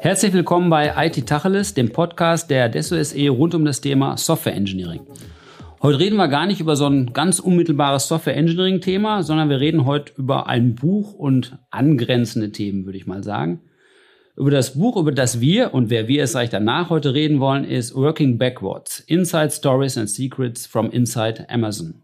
Herzlich willkommen bei IT Tacheles, dem Podcast der Deso SE rund um das Thema Software Engineering. Heute reden wir gar nicht über so ein ganz unmittelbares Software Engineering Thema, sondern wir reden heute über ein Buch und angrenzende Themen, würde ich mal sagen. Über das Buch, über das wir und wer wir es gleich danach heute reden wollen, ist Working Backwards: Inside Stories and Secrets from Inside Amazon.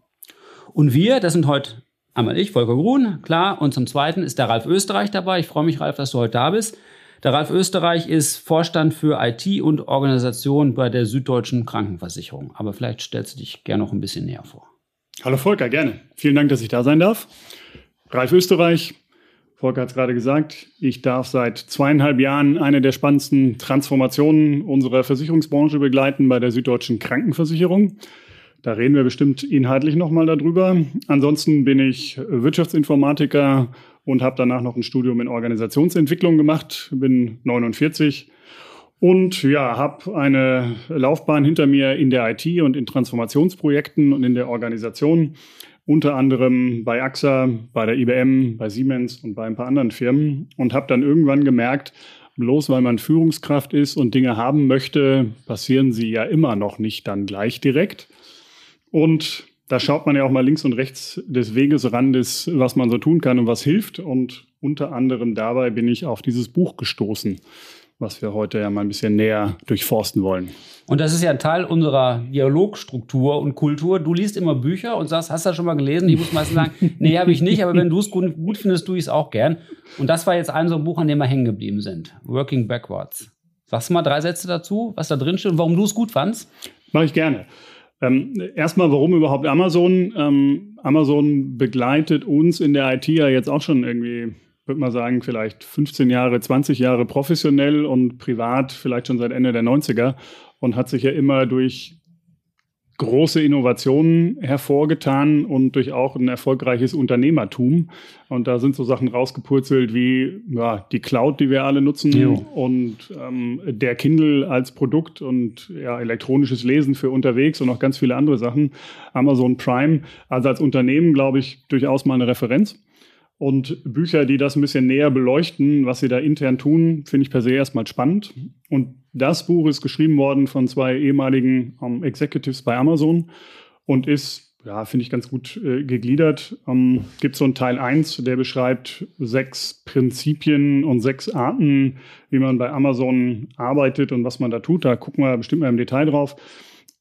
Und wir, das sind heute einmal ich, Volker Grun, klar, und zum Zweiten ist der Ralf Österreich dabei. Ich freue mich, Ralf, dass du heute da bist. Der Ralf Österreich ist Vorstand für IT und Organisation bei der Süddeutschen Krankenversicherung. Aber vielleicht stellst du dich gerne noch ein bisschen näher vor. Hallo Volker, gerne. Vielen Dank, dass ich da sein darf. Ralf Österreich, Volker hat es gerade gesagt, ich darf seit zweieinhalb Jahren eine der spannendsten Transformationen unserer Versicherungsbranche begleiten bei der Süddeutschen Krankenversicherung. Da reden wir bestimmt inhaltlich nochmal darüber. Ansonsten bin ich Wirtschaftsinformatiker und habe danach noch ein Studium in Organisationsentwicklung gemacht, bin 49 und ja, habe eine Laufbahn hinter mir in der IT und in Transformationsprojekten und in der Organisation, unter anderem bei AXA, bei der IBM, bei Siemens und bei ein paar anderen Firmen und habe dann irgendwann gemerkt, bloß weil man Führungskraft ist und Dinge haben möchte, passieren sie ja immer noch nicht dann gleich direkt. Und da schaut man ja auch mal links und rechts des Wegesrandes, was man so tun kann und was hilft. Und unter anderem dabei bin ich auf dieses Buch gestoßen, was wir heute ja mal ein bisschen näher durchforsten wollen. Und das ist ja ein Teil unserer Dialogstruktur und Kultur. Du liest immer Bücher und sagst, hast du das schon mal gelesen? Ich muss meistens sagen, nee, habe ich nicht, aber wenn du es gut, gut findest, tue ich es auch gern. Und das war jetzt ein so ein Buch, an dem wir hängen geblieben sind. Working Backwards. Sagst du mal drei Sätze dazu, was da drin steht und warum du es gut fandst? Mache ich gerne. Ähm, erstmal, warum überhaupt Amazon? Ähm, Amazon begleitet uns in der IT ja jetzt auch schon irgendwie, würde man sagen, vielleicht 15 Jahre, 20 Jahre professionell und privat vielleicht schon seit Ende der 90er und hat sich ja immer durch große Innovationen hervorgetan und durch auch ein erfolgreiches Unternehmertum. Und da sind so Sachen rausgepurzelt wie ja, die Cloud, die wir alle nutzen jo. und ähm, der Kindle als Produkt und ja, elektronisches Lesen für unterwegs und noch ganz viele andere Sachen. Amazon Prime, also als Unternehmen, glaube ich, durchaus mal eine Referenz. Und Bücher, die das ein bisschen näher beleuchten, was sie da intern tun, finde ich per se erstmal spannend. Und das Buch ist geschrieben worden von zwei ehemaligen ähm, Executives bei Amazon und ist, ja, finde ich ganz gut äh, gegliedert. Ähm, Gibt so einen Teil 1, der beschreibt sechs Prinzipien und sechs Arten, wie man bei Amazon arbeitet und was man da tut. Da gucken wir bestimmt mal im Detail drauf.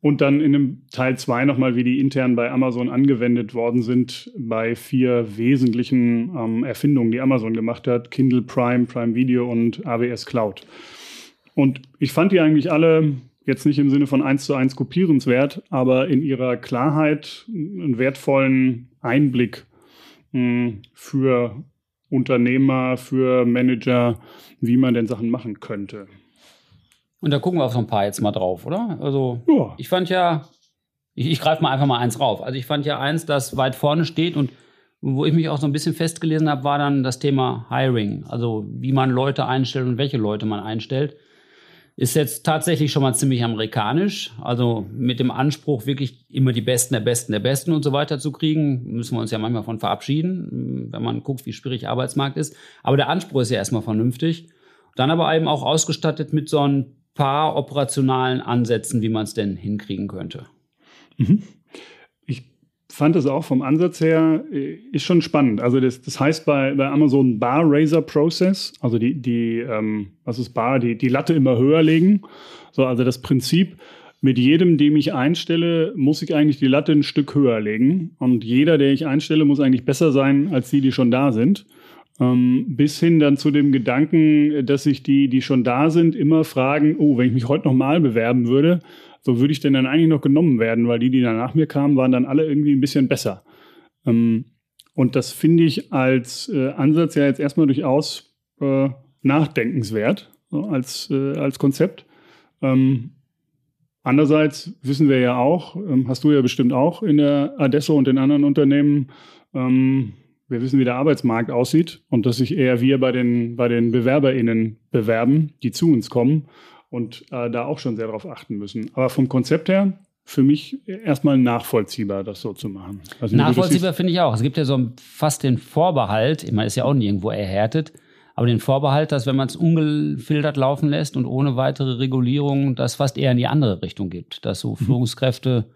Und dann in dem Teil 2 nochmal, wie die intern bei Amazon angewendet worden sind, bei vier wesentlichen ähm, Erfindungen, die Amazon gemacht hat: Kindle Prime, Prime Video und AWS Cloud. Und ich fand die eigentlich alle jetzt nicht im Sinne von eins zu eins kopierenswert, aber in ihrer Klarheit einen wertvollen Einblick mh, hm, für Unternehmer, für Manager, wie man denn Sachen machen könnte. Und da gucken wir auf so ein paar jetzt mal drauf, oder? Also, ja. ich fand ja, ich, ich greife mal einfach mal eins rauf. Also, ich fand ja eins, das weit vorne steht und wo ich mich auch so ein bisschen festgelesen habe, war dann das Thema Hiring. Also, wie man Leute einstellt und welche Leute man einstellt. Ist jetzt tatsächlich schon mal ziemlich amerikanisch. Also mit dem Anspruch, wirklich immer die Besten der Besten der Besten und so weiter zu kriegen, müssen wir uns ja manchmal von verabschieden, wenn man guckt, wie schwierig Arbeitsmarkt ist. Aber der Anspruch ist ja erstmal vernünftig. Dann aber eben auch ausgestattet mit so ein paar operationalen Ansätzen, wie man es denn hinkriegen könnte. Mhm. Fand es auch vom Ansatz her, äh, ist schon spannend. Also das, das heißt bei, bei Amazon Bar Raiser Process, also die, die ähm, was ist Bar, die, die Latte immer höher legen. So, also das Prinzip, mit jedem, dem ich einstelle, muss ich eigentlich die Latte ein Stück höher legen. Und jeder, der ich einstelle, muss eigentlich besser sein als die, die schon da sind. Ähm, bis hin dann zu dem Gedanken, dass sich die, die schon da sind, immer fragen, oh, wenn ich mich heute nochmal bewerben würde, so würde ich denn dann eigentlich noch genommen werden, weil die, die dann nach mir kamen, waren dann alle irgendwie ein bisschen besser. Ähm, und das finde ich als äh, Ansatz ja jetzt erstmal durchaus äh, nachdenkenswert, so als, äh, als Konzept. Ähm, andererseits wissen wir ja auch, ähm, hast du ja bestimmt auch in der Adesso und den anderen Unternehmen, ähm, wir wissen, wie der Arbeitsmarkt aussieht und dass sich eher wir bei den, bei den BewerberInnen bewerben, die zu uns kommen und äh, da auch schon sehr darauf achten müssen. Aber vom Konzept her für mich erstmal nachvollziehbar, das so zu machen. Also nachvollziehbar finde ich auch. Es gibt ja so fast den Vorbehalt, immer ist ja auch nirgendwo erhärtet, aber den Vorbehalt, dass wenn man es ungefiltert laufen lässt und ohne weitere Regulierung, das fast eher in die andere Richtung gibt, dass so mhm. Führungskräfte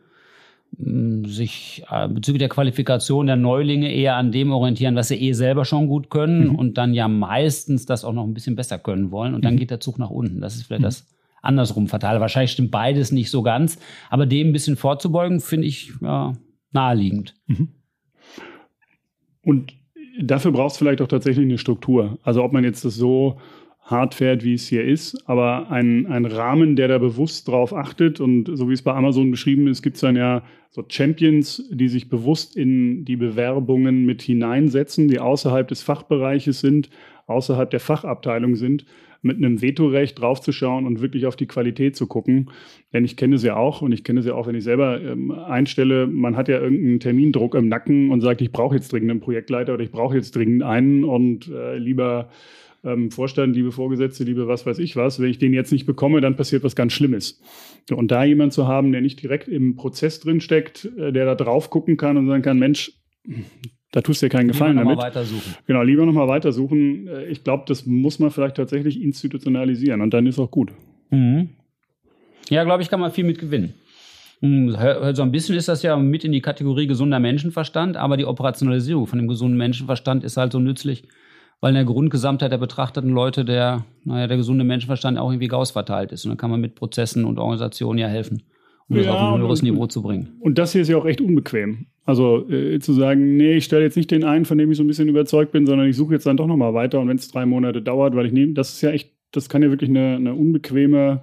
sich äh, bezüglich der Qualifikation der Neulinge eher an dem orientieren, was sie eh selber schon gut können mhm. und dann ja meistens das auch noch ein bisschen besser können wollen und dann mhm. geht der Zug nach unten. Das ist vielleicht mhm. das andersrum fatale. Wahrscheinlich stimmt beides nicht so ganz, aber dem ein bisschen vorzubeugen, finde ich ja, naheliegend. Mhm. Und dafür brauchst du vielleicht auch tatsächlich eine Struktur. Also ob man jetzt das so hart fährt, wie es hier ist, aber ein, ein Rahmen, der da bewusst drauf achtet und so wie es bei Amazon beschrieben ist, gibt es dann ja so Champions, die sich bewusst in die Bewerbungen mit hineinsetzen, die außerhalb des Fachbereiches sind, außerhalb der Fachabteilung sind, mit einem Vetorecht draufzuschauen und wirklich auf die Qualität zu gucken. Denn ich kenne sie ja auch und ich kenne sie ja auch, wenn ich selber ähm, einstelle, man hat ja irgendeinen Termindruck im Nacken und sagt, ich brauche jetzt dringend einen Projektleiter oder ich brauche jetzt dringend einen und äh, lieber ähm, Vorstand, liebe Vorgesetzte, liebe was weiß ich was, wenn ich den jetzt nicht bekomme, dann passiert was ganz Schlimmes. Und da jemand zu haben, der nicht direkt im Prozess drin steckt, äh, der da drauf gucken kann und sagen kann, Mensch, da tust du dir keinen Gefallen lieber damit. Lieber nochmal weitersuchen. Genau, lieber nochmal weitersuchen. Äh, ich glaube, das muss man vielleicht tatsächlich institutionalisieren und dann ist auch gut. Mhm. Ja, glaube ich, kann man viel mit gewinnen. Hm, so ein bisschen ist das ja mit in die Kategorie gesunder Menschenverstand, aber die Operationalisierung von dem gesunden Menschenverstand ist halt so nützlich, weil in der Grundgesamtheit der betrachteten Leute der, naja, der gesunde Menschenverstand auch irgendwie Gauss verteilt ist. Und dann kann man mit Prozessen und Organisationen ja helfen, um ja, das auf ein höheres und, Niveau zu bringen. Und das hier ist ja auch echt unbequem. Also äh, zu sagen, nee, ich stelle jetzt nicht den einen, von dem ich so ein bisschen überzeugt bin, sondern ich suche jetzt dann doch nochmal weiter. Und wenn es drei Monate dauert, weil ich nehme, das ist ja echt, das kann ja wirklich eine, eine unbequeme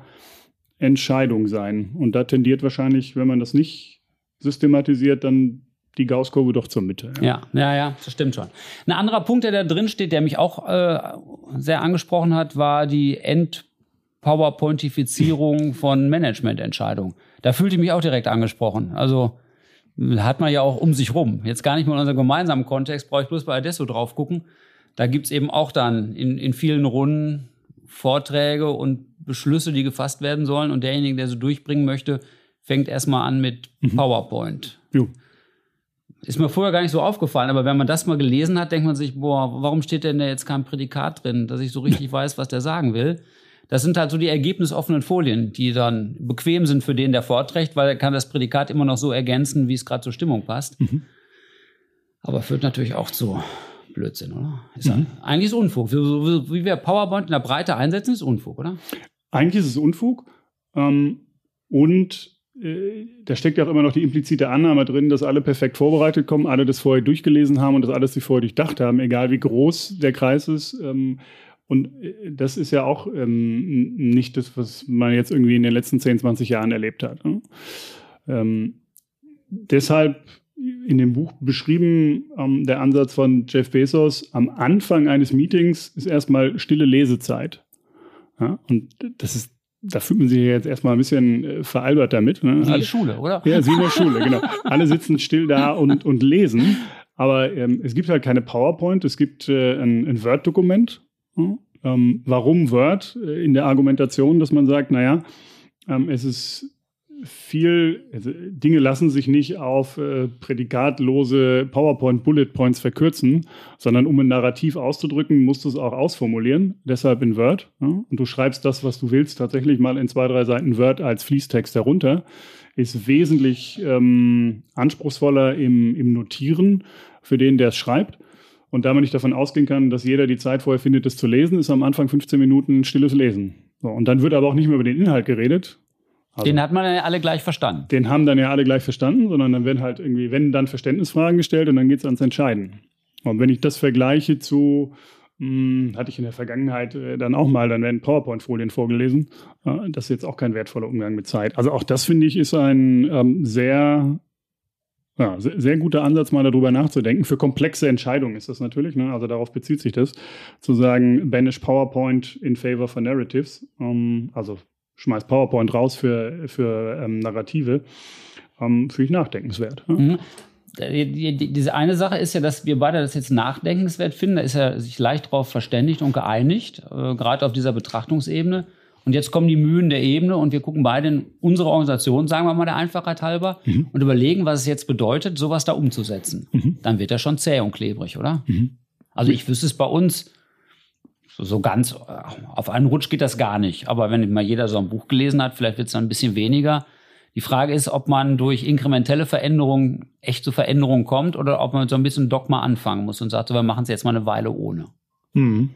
Entscheidung sein. Und da tendiert wahrscheinlich, wenn man das nicht systematisiert, dann die Gaußkurve doch zur Mitte. Ja. ja, ja, ja, das stimmt schon. Ein anderer Punkt, der da drin steht, der mich auch äh, sehr angesprochen hat, war die End-PowerPointifizierung von Managemententscheidungen. Da fühlte ich mich auch direkt angesprochen. Also hat man ja auch um sich rum. Jetzt gar nicht mal in unserem gemeinsamen Kontext, brauche ich bloß bei Adesso drauf gucken. Da gibt's eben auch dann in, in vielen Runden Vorträge und Beschlüsse, die gefasst werden sollen. Und derjenige, der sie durchbringen möchte, fängt erstmal an mit mhm. PowerPoint. Jo. Ist mir vorher gar nicht so aufgefallen, aber wenn man das mal gelesen hat, denkt man sich, boah, warum steht denn da jetzt kein Prädikat drin, dass ich so richtig weiß, was der sagen will? Das sind halt so die ergebnisoffenen Folien, die dann bequem sind für den, der vorträgt, weil er kann das Prädikat immer noch so ergänzen, wie es gerade zur Stimmung passt. Mhm. Aber führt natürlich auch zu Blödsinn, oder? Ist mhm. Eigentlich ist Unfug. Wie, wie wir PowerPoint in der Breite einsetzen, ist Unfug, oder? Eigentlich ist es Unfug. Ähm, und da steckt ja auch immer noch die implizite Annahme drin, dass alle perfekt vorbereitet kommen, alle das vorher durchgelesen haben und das alles sich vorher durchdacht haben, egal wie groß der Kreis ist. Ähm, und äh, das ist ja auch ähm, nicht das, was man jetzt irgendwie in den letzten 10, 20 Jahren erlebt hat. Ne? Ähm, deshalb in dem Buch beschrieben der Ansatz von Jeff Bezos, am Anfang eines Meetings ist erstmal stille Lesezeit. Und das ist da fühlt man sich jetzt erstmal ein bisschen äh, veralbert damit. Ne? In der Schule, oder? Ja, wie in der Schule, genau. Alle sitzen still da und, und lesen. Aber ähm, es gibt halt keine PowerPoint, es gibt äh, ein, ein Word-Dokument ähm, warum Word äh, in der Argumentation, dass man sagt, naja, ähm, es ist viel, also Dinge lassen sich nicht auf äh, prädikatlose PowerPoint-Bullet Points verkürzen, sondern um ein Narrativ auszudrücken, musst du es auch ausformulieren, deshalb in Word. Ja? Und du schreibst das, was du willst, tatsächlich mal in zwei, drei Seiten Word als Fließtext herunter. Ist wesentlich ähm, anspruchsvoller im, im Notieren für den, der es schreibt. Und da man nicht davon ausgehen kann, dass jeder die Zeit vorher findet, das zu lesen, ist am Anfang 15 Minuten stilles Lesen. So, und dann wird aber auch nicht mehr über den Inhalt geredet. Also, den hat man ja alle gleich verstanden. Den haben dann ja alle gleich verstanden, sondern dann werden halt irgendwie, wenn dann Verständnisfragen gestellt und dann geht es ans Entscheiden. Und wenn ich das vergleiche zu, mh, hm, hatte ich in der Vergangenheit äh, dann auch mal, dann werden PowerPoint-Folien vorgelesen. Äh, das ist jetzt auch kein wertvoller Umgang mit Zeit. Also auch das finde ich ist ein ähm, sehr ja, sehr, guter Ansatz, mal darüber nachzudenken. Für komplexe Entscheidungen ist das natürlich, ne? also darauf bezieht sich das, zu sagen, banish PowerPoint in favor for narratives, ähm, also schmeiß PowerPoint raus für, für ähm, Narrative, ähm, finde ich nachdenkenswert. Ja? Mhm. Die, die, diese eine Sache ist ja, dass wir beide das jetzt nachdenkenswert finden. Da ist er sich leicht darauf verständigt und geeinigt, äh, gerade auf dieser Betrachtungsebene. Und jetzt kommen die Mühen der Ebene und wir gucken beide in unsere Organisation, sagen wir mal der Einfachheit halber, mhm. und überlegen, was es jetzt bedeutet, sowas da umzusetzen. Mhm. Dann wird er schon zäh und klebrig, oder? Mhm. Also ich wüsste es bei uns so ganz, äh, auf einen Rutsch geht das gar nicht. Aber wenn mal jeder so ein Buch gelesen hat, vielleicht wird es dann ein bisschen weniger. Die Frage ist, ob man durch inkrementelle Veränderungen echt zu Veränderungen kommt oder ob man so ein bisschen Dogma anfangen muss und sagt, so, wir machen es jetzt mal eine Weile ohne. Mhm.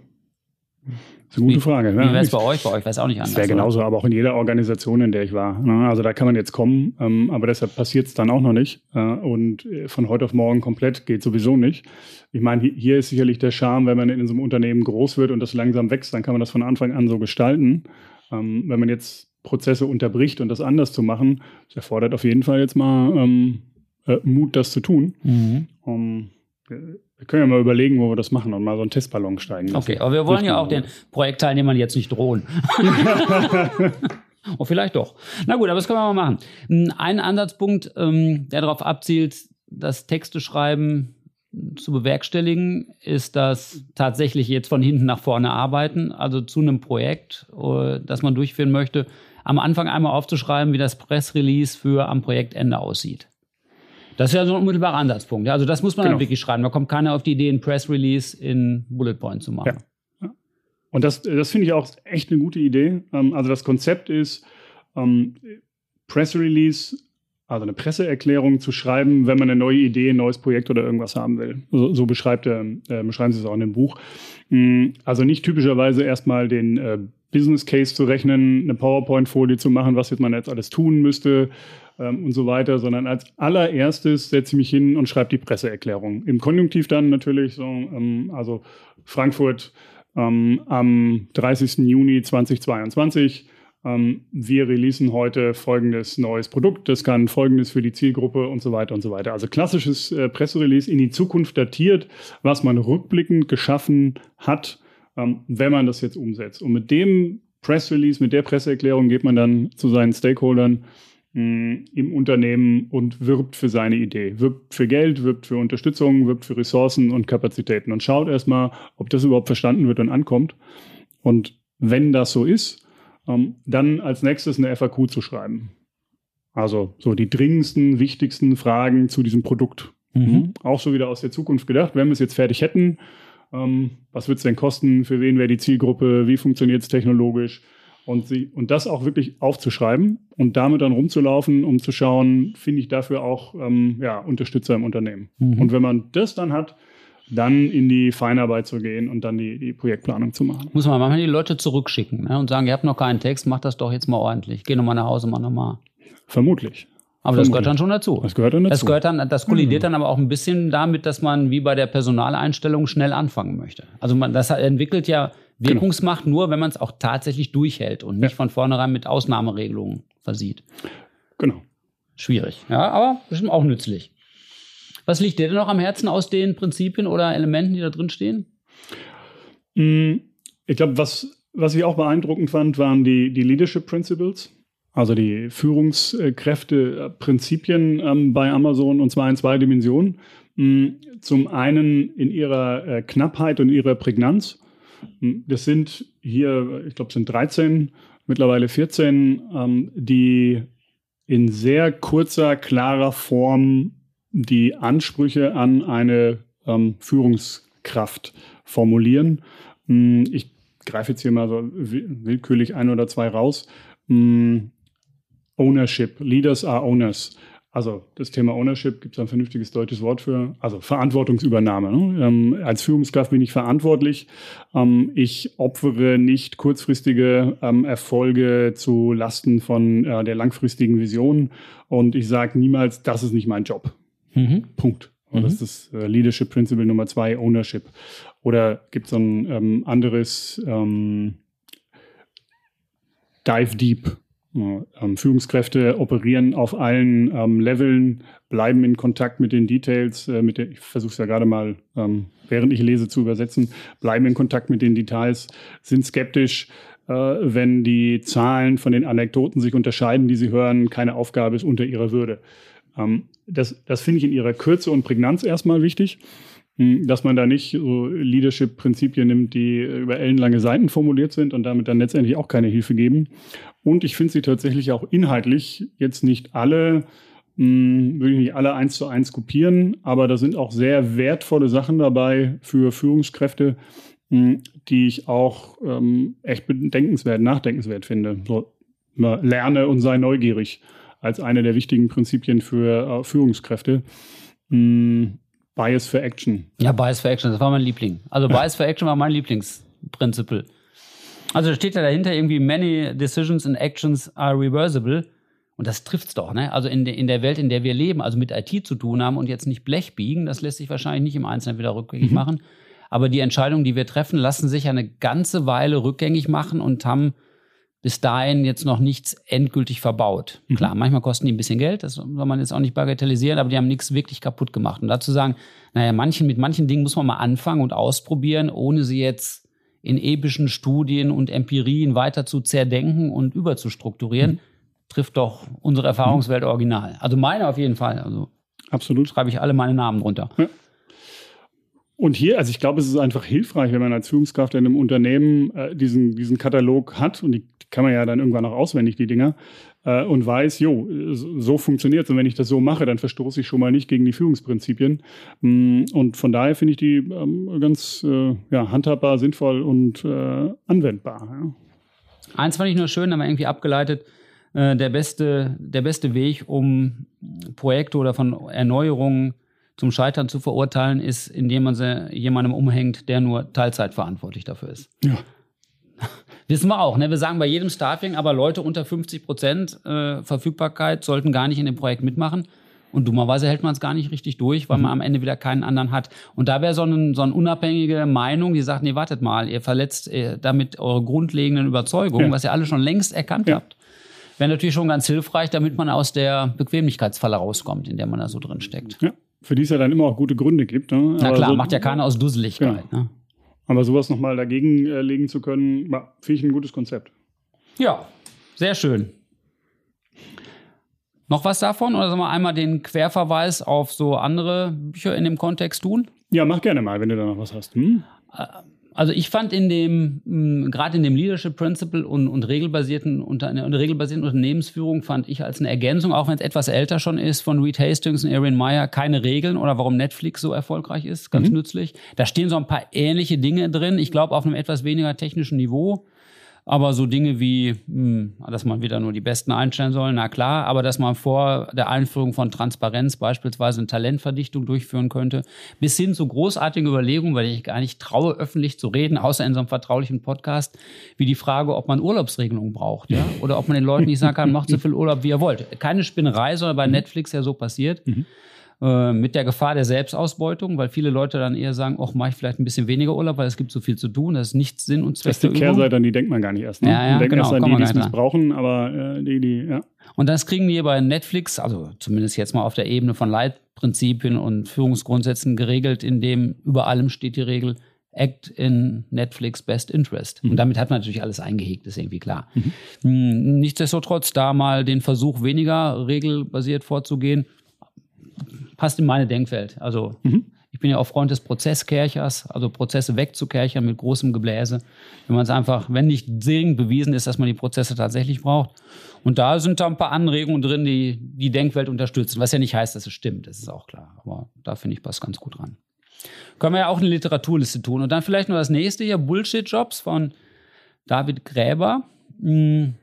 Das ist eine gute Frage. Wie wäre es bei euch? Bei euch wäre es auch nicht anders. Das wäre genauso, aber auch in jeder Organisation, in der ich war. Ne? Also da kann man jetzt kommen, ähm, aber deshalb passiert es dann auch noch nicht. Äh, und äh, von heute auf morgen komplett geht sowieso nicht. Ich meine, hier ist sicherlich der Charme, wenn man in so einem Unternehmen groß wird und das langsam wächst, dann kann man das von Anfang an so gestalten. Ähm, wenn man jetzt Prozesse unterbricht und das anders zu machen, das erfordert auf jeden Fall jetzt mal ähm, äh, Mut, das zu tun. Mhm. Um, wir können ja mal überlegen, wo wir das machen und mal so einen Testballon steigen lassen. Okay, aber wir wollen ja auch den Projektteilnehmern jetzt nicht drohen. oh, vielleicht doch. Na gut, aber das können wir mal machen. Hm, ein Ansatzpunkt, ähm, der darauf abzielt, das Texte schreiben zu bewerkstelligen, ist das tatsächlich jetzt von hinten nach vorne arbeiten, also zu einem Projekt, äh, das man durchführen möchte, am Anfang einmal aufzuschreiben, wie das Pressrelease für am Projektende aussieht. Das ist ja so ein unmittelbarer Ansatzpunkt. Also das muss man genau. dann wirklich schreiben. Da kommt keiner auf die Idee, ein Press Release in Bullet Point zu machen. Ja. Und das, das finde ich auch echt eine gute Idee. Ähm, also das Konzept ist, ähm, Press Release, also eine Presseerklärung zu schreiben, wenn man eine neue Idee, ein neues Projekt oder irgendwas haben will. So, so beschreibt er, äh, beschreiben Sie es auch in dem Buch. Mm, also nicht typischerweise erstmal den äh, Business Case zu rechnen, eine PowerPoint-Folie zu machen, was jetzt man jetzt alles tun müsste, ähm, und so weiter, sondern als allererstes setze ich mich hin und schreibe die Presseerklärung. Im Konjunktiv dann natürlich so, ähm, also Frankfurt ähm, am 30. Juni 2022. Ähm, wir releasen heute folgendes neues Produkt, das kann folgendes für die Zielgruppe und so weiter und so weiter. Also klassisches äh, Presserelease in die Zukunft datiert, was man rückblickend geschaffen hat, ähm, wenn man das jetzt umsetzt. Und mit dem Press Release, mit der Presseerklärung geht man dann zu seinen Stakeholdern im Unternehmen und wirbt für seine Idee. Wirbt für Geld, wirbt für Unterstützung, wirbt für Ressourcen und Kapazitäten und schaut erstmal, ob das überhaupt verstanden wird und ankommt. Und wenn das so ist, ähm, dann als nächstes eine FAQ zu schreiben. Also so die dringendsten, wichtigsten Fragen zu diesem Produkt. Mhm. Auch so wieder aus der Zukunft gedacht. Wenn wir es jetzt fertig hätten, ähm, was wird es denn kosten? Für wen wäre die Zielgruppe? Wie funktioniert es technologisch? Und, sie, und das auch wirklich aufzuschreiben und damit dann rumzulaufen, um zu schauen, finde ich dafür auch ähm, ja, Unterstützer im Unternehmen. Mhm. Und wenn man das dann hat, dann in die Feinarbeit zu gehen und dann die, die Projektplanung zu machen. Muss man manchmal die Leute zurückschicken ne, und sagen, ihr habt noch keinen Text, macht das doch jetzt mal ordentlich. Geh nochmal nach Hause, mach nochmal. Vermutlich. Aber Vermutlich. das gehört dann schon dazu. Das gehört dann dazu. Das, gehört dann, das kollidiert mhm. dann aber auch ein bisschen damit, dass man wie bei der Personaleinstellung schnell anfangen möchte. Also man, das entwickelt ja Genau. Wirkungsmacht genau. nur, wenn man es auch tatsächlich durchhält und nicht ja. von vornherein mit Ausnahmeregelungen versieht. Genau. Schwierig, ja, aber bestimmt auch nützlich. Was liegt dir denn noch am Herzen aus den Prinzipien oder Elementen, die da drin stehen? Mm, ich glaube, was, was ich auch beeindruckend fand, waren die, die Leadership Principles, also die Führungskräfte-Prinzipien ähm, bei Amazon und zwar in zwei Dimensionen. Mm, zum einen in ihrer äh, Knappheit und ihrer Prägnanz das sind hier, ich glaube, es sind 13, mittlerweile 14, ähm, die in sehr kurzer, klarer Form die Ansprüche an eine ähm, Führungskraft formulieren. Hm, ich greife jetzt hier mal so willkürlich ein oder zwei raus. Ownership, Leaders are Owners. Also das Thema Ownership gibt es ein vernünftiges deutsches Wort für, also Verantwortungsübernahme. Ne? Ähm, als Führungskraft bin ich verantwortlich. Ähm, ich opfere nicht kurzfristige ähm, Erfolge zu Lasten von äh, der langfristigen Vision und ich sage niemals, das ist nicht mein Job. Mhm. Punkt. Und mhm. das ist das äh, Leadership Principle Nummer zwei, Ownership. Oder gibt es ein ähm, anderes ähm, Dive Deep Führungskräfte operieren auf allen ähm, Leveln, bleiben in Kontakt mit den Details, äh, mit der, ich versuche es ja gerade mal, ähm, während ich lese, zu übersetzen, bleiben in Kontakt mit den Details, sind skeptisch, äh, wenn die Zahlen von den Anekdoten sich unterscheiden, die sie hören, keine Aufgabe ist unter ihrer Würde. Ähm, das das finde ich in ihrer Kürze und Prägnanz erstmal wichtig. Hm, dass man da nicht so Leadership-Prinzipien nimmt, die über ellenlange Seiten formuliert sind und damit dann letztendlich auch keine Hilfe geben. Und ich finde sie tatsächlich auch inhaltlich jetzt nicht alle, hm, würde ich nicht alle eins zu eins kopieren, aber da sind auch sehr wertvolle Sachen dabei für Führungskräfte, mh, hm, die ich auch ähm, echt bedenkenswert, nachdenkenswert finde. So, lerne und sei neugierig als eine der wichtigen Prinzipien für äh, Führungskräfte. Mh, Bias for Action. Ja, Bias for Action, das war mein Liebling. Also Bias for Action war mein Lieblingsprinzip. Also da steht ja dahinter irgendwie, many decisions and actions are reversible. Und das trifft's doch, ne? Also in, de, in der Welt, in der wir leben, also mit IT zu tun haben und jetzt nicht Blech biegen, das lässt sich wahrscheinlich nicht im Einzelnen wieder rückgängig mhm. machen. Aber die Entscheidungen, die wir treffen, lassen sich eine ganze Weile rückgängig machen und haben bis dahin jetzt noch nichts endgültig verbaut. Mhm. Klar, manchmal kosten die ein bisschen Geld, das soll man jetzt auch nicht bagatellisieren, aber die haben nichts wirklich kaputt gemacht. Und dazu sagen, naja, manchen, mit manchen Dingen muss man mal anfangen und ausprobieren, ohne sie jetzt in epischen Studien und Empirien weiter zu zerdenken und überzustrukturieren, mhm. trifft doch unsere Erfahrungswelt original. Also meine auf jeden Fall. Also Absolut. Schreibe ich alle meine Namen drunter. Ja. Und hier, also ich glaube, es ist einfach hilfreich, wenn man als Führungskraft in einem Unternehmen äh, diesen, diesen Katalog hat und die, kann man ja dann irgendwann auch auswendig, die Dinger, äh, und weiß, jo, so funktioniert es. Und wenn ich das so mache, dann verstoße ich schon mal nicht gegen die Führungsprinzipien. Mm, und von daher finde ich die ähm, ganz äh, ja, handhabbar, sinnvoll und äh, anwendbar. Ja. Eins fand ich nur schön, aber irgendwie abgeleitet, äh, der, beste, der beste Weg, um Projekte oder von Erneuerungen zum Scheitern zu verurteilen, ist, indem man sie jemandem umhängt, der nur Teilzeit verantwortlich dafür ist. Ja. Wissen wir auch, ne? Wir sagen bei jedem Staffing, aber Leute unter 50 Prozent äh, Verfügbarkeit sollten gar nicht in dem Projekt mitmachen. Und dummerweise hält man es gar nicht richtig durch, weil mhm. man am Ende wieder keinen anderen hat. Und da wäre so, ein, so eine unabhängige Meinung, die sagt, nee, wartet mal, ihr verletzt äh, damit eure grundlegenden Überzeugungen, ja. was ihr alle schon längst erkannt ja. habt. Wäre natürlich schon ganz hilfreich, damit man aus der Bequemlichkeitsfalle rauskommt, in der man da so drin steckt. Ja für die es ja dann immer auch gute Gründe gibt. Ne? Na klar, so, macht ja keiner aus Dusseligkeit. Genau. Ne? Aber sowas nochmal dagegen äh, legen zu können, finde ich ein gutes Konzept. Ja, sehr schön. Noch was davon oder sollen wir einmal den Querverweis auf so andere Bücher in dem Kontext tun? Ja, mach gerne mal, wenn du da noch was hast. Hm? Äh, also ich fand in dem, hm, gerade in dem Leadership Principle und, und regelbasierten, unter, einer regelbasierten Unternehmensführung fand ich als eine Ergänzung, auch wenn es etwas älter schon ist, von Reed Hastings und Erin Meyer, keine Regeln oder warum Netflix so erfolgreich ist, ganz mhm. nützlich. Da stehen so ein paar ähnliche Dinge drin, ich glaube auf einem etwas weniger technischen Niveau. Aber so Dinge wie, hm, dass man wieder nur die Besten einstellen soll, na klar, aber dass man vor der Einführung von Transparenz beispielsweise eine Talentverdichtung durchführen könnte, bis hin zu großartigen Überlegungen, weil ich gar nicht traue, öffentlich zu reden, außer in so einem vertraulichen Podcast, wie die Frage, ob man Urlaubsregelungen braucht, ja, oder ob man den Leuten nicht sagen kann, macht so viel Urlaub, wie ihr wollt. Keine Spinnerei, sondern bei Netflix ja so passiert. Mhm. Äh, mit der Gefahr der Selbstausbeutung, weil viele Leute dann eher sagen, ach, mache ich vielleicht ein bisschen weniger Urlaub, weil es gibt so viel zu tun, das ist nicht Sinn und Zweck das ist die Kehrseite, an die denkt man gar nicht erst. Ne? Ja, ja, man denkt genau, erst an die, die es nicht brauchen, aber äh, die, die, ja. Und das kriegen wir bei Netflix, also zumindest jetzt mal auf der Ebene von Leitprinzipien und Führungsgrundsätzen geregelt, in dem über allem steht die Regel, Act in Netflix Best Interest. Mhm. Und damit hat man natürlich alles eingehegt, ist irgendwie klar. Mhm. Hm, nichtsdestotrotz da mal den Versuch, weniger regelbasiert vorzugehen, passt in meine Denkwelt. Also mhm. ich bin ja auch Freund des Prozesskerchers, also Prozesse wegzukerchern mit großem Gebläse. Wenn man es einfach, wenn nicht dringend bewiesen ist, dass man die Prozesse tatsächlich braucht. Und da sind da ein paar Anregungen drin, die die Denkwelt unterstützen, was ja nicht heißt, dass es stimmt, das ist auch klar. Aber da finde ich, passt ganz gut dran. Können wir ja auch eine Literaturliste tun. Und dann vielleicht noch das nächste hier, Bullshit-Jobs von David Gräber, hm,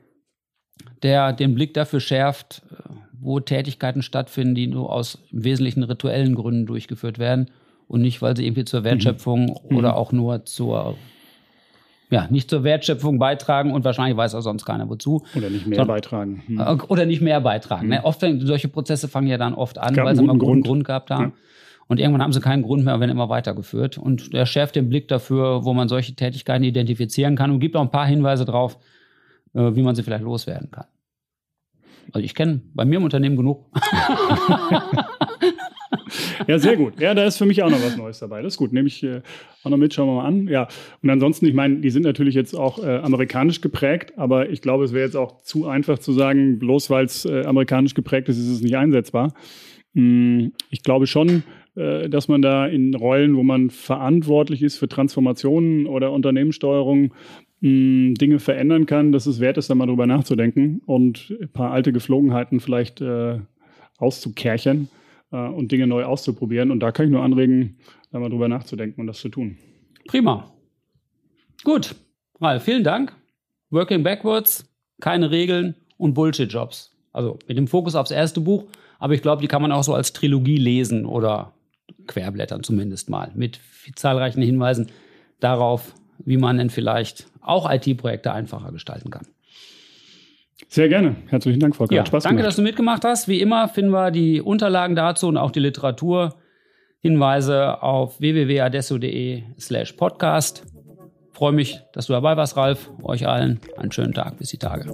der den Blick dafür schärft, äh, wo Tätigkeiten stattfinden, die nur aus im Wesentlichen rituellen Gründen durchgeführt werden und nicht, weil sie irgendwie zur Wertschöpfung mhm. oder auch nur zur ja, nicht zur Wertschöpfung beitragen und wahrscheinlich weiß auch sonst keiner wozu. Oder nicht mehr Sondern, beitragen. Hm. Äh, oder nicht mehr beitragen. Mhm. Ne? Oft, solche Prozesse fangen ja dann oft an, weil sie mal einen guten Grund. Grund gehabt haben. Ja. Und irgendwann haben sie keinen Grund mehr, werden immer weitergeführt. Und er schärft den Blick dafür, wo man solche Tätigkeiten identifizieren kann und gibt auch ein paar Hinweise drauf, äh, wie man sie vielleicht loswerden kann. Also ich kenne bei mir im Unternehmen genug. ja, sehr gut. Ja, da ist für mich auch noch was Neues dabei. Das ist gut. Nehme ich äh, auch noch mit, schauen wir mal an. Ja, und ansonsten, ich meine, die sind natürlich jetzt auch äh, amerikanisch geprägt, aber ich glaube, es wäre jetzt auch zu einfach zu sagen, bloß weil es äh, amerikanisch geprägt ist, ist es nicht einsetzbar. Hm, ich glaube schon, äh, dass man da in Rollen, wo man verantwortlich ist für Transformationen oder Unternehmenssteuerung, Dinge verändern kann, dass es wert ist, da mal drüber nachzudenken und ein paar alte Geflogenheiten vielleicht äh, auszukerchern äh, und Dinge neu auszuprobieren. Und da kann ich nur anregen, da mal drüber nachzudenken und das zu tun. Prima. Gut, Ralf, vielen Dank. Working Backwards, keine Regeln und Bullshit-Jobs. Also mit dem Fokus aufs erste Buch, aber ich glaube, die kann man auch so als Trilogie lesen oder querblättern zumindest mal mit zahlreichen Hinweisen darauf, wie man denn vielleicht auch IT-Projekte einfacher gestalten kann. Sehr gerne. Herzlichen Dank, Volker. Ja, Spaß danke, gemacht. dass du mitgemacht hast. Wie immer finden wir die Unterlagen dazu und auch die Literaturhinweise auf www.adesso.de slash podcast. Freue mich, dass du dabei warst, Ralf. Euch allen einen schönen Tag. Bis die Tage.